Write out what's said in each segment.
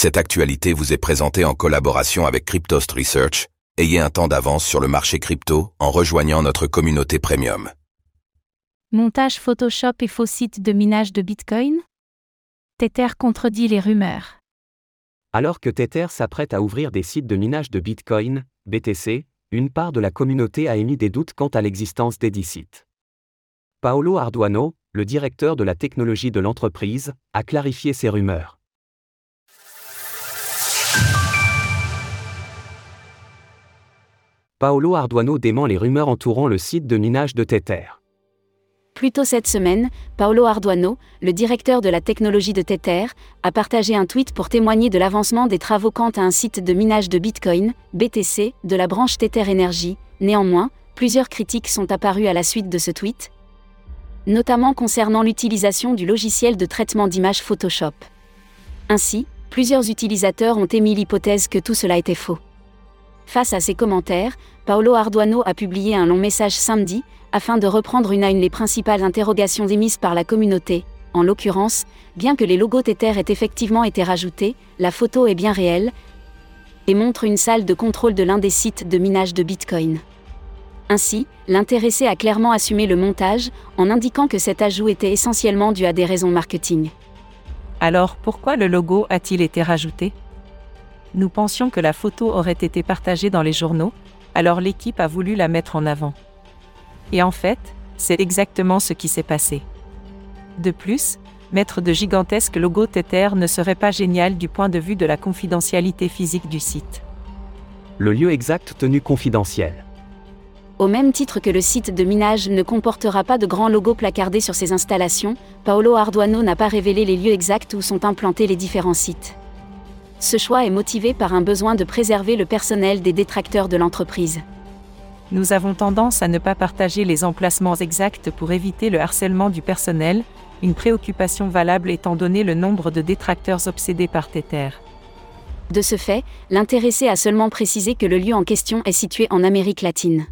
Cette actualité vous est présentée en collaboration avec Cryptost Research. Ayez un temps d'avance sur le marché crypto en rejoignant notre communauté premium. Montage Photoshop et faux site de minage de Bitcoin Tether contredit les rumeurs. Alors que Tether s'apprête à ouvrir des sites de minage de Bitcoin, BTC, une part de la communauté a émis des doutes quant à l'existence des dix sites. Paolo Arduano, le directeur de la technologie de l'entreprise, a clarifié ces rumeurs. Paolo Arduano dément les rumeurs entourant le site de minage de Tether. Plus tôt cette semaine, Paolo Arduano, le directeur de la technologie de Tether, a partagé un tweet pour témoigner de l'avancement des travaux quant à un site de minage de Bitcoin, BTC, de la branche Tether Energy. Néanmoins, plusieurs critiques sont apparues à la suite de ce tweet, notamment concernant l'utilisation du logiciel de traitement d'image Photoshop. Ainsi, plusieurs utilisateurs ont émis l'hypothèse que tout cela était faux. Face à ces commentaires, Paolo Arduano a publié un long message samedi, afin de reprendre une à une les principales interrogations émises par la communauté. En l'occurrence, bien que les logos Tether aient effectivement été rajoutés, la photo est bien réelle et montre une salle de contrôle de l'un des sites de minage de Bitcoin. Ainsi, l'intéressé a clairement assumé le montage, en indiquant que cet ajout était essentiellement dû à des raisons marketing. Alors pourquoi le logo a-t-il été rajouté? Nous pensions que la photo aurait été partagée dans les journaux, alors l'équipe a voulu la mettre en avant. Et en fait, c'est exactement ce qui s'est passé. De plus, mettre de gigantesques logos Tether ne serait pas génial du point de vue de la confidentialité physique du site. Le lieu exact tenu confidentiel. Au même titre que le site de minage ne comportera pas de grands logos placardés sur ses installations, Paolo Arduano n'a pas révélé les lieux exacts où sont implantés les différents sites. Ce choix est motivé par un besoin de préserver le personnel des détracteurs de l'entreprise. Nous avons tendance à ne pas partager les emplacements exacts pour éviter le harcèlement du personnel, une préoccupation valable étant donné le nombre de détracteurs obsédés par Tether. De ce fait, l'intéressé a seulement précisé que le lieu en question est situé en Amérique latine.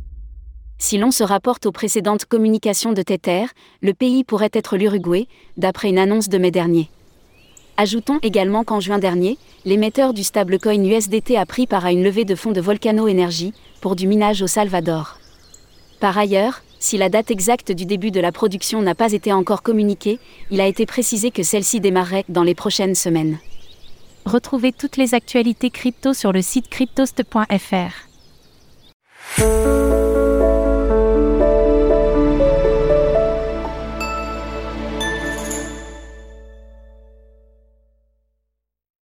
Si l'on se rapporte aux précédentes communications de Tether, le pays pourrait être l'Uruguay, d'après une annonce de mai dernier. Ajoutons également qu'en juin dernier, l'émetteur du stablecoin USDT a pris part à une levée de fonds de Volcano Energy pour du minage au Salvador. Par ailleurs, si la date exacte du début de la production n'a pas été encore communiquée, il a été précisé que celle-ci démarrerait dans les prochaines semaines. Retrouvez toutes les actualités crypto sur le site cryptost.fr.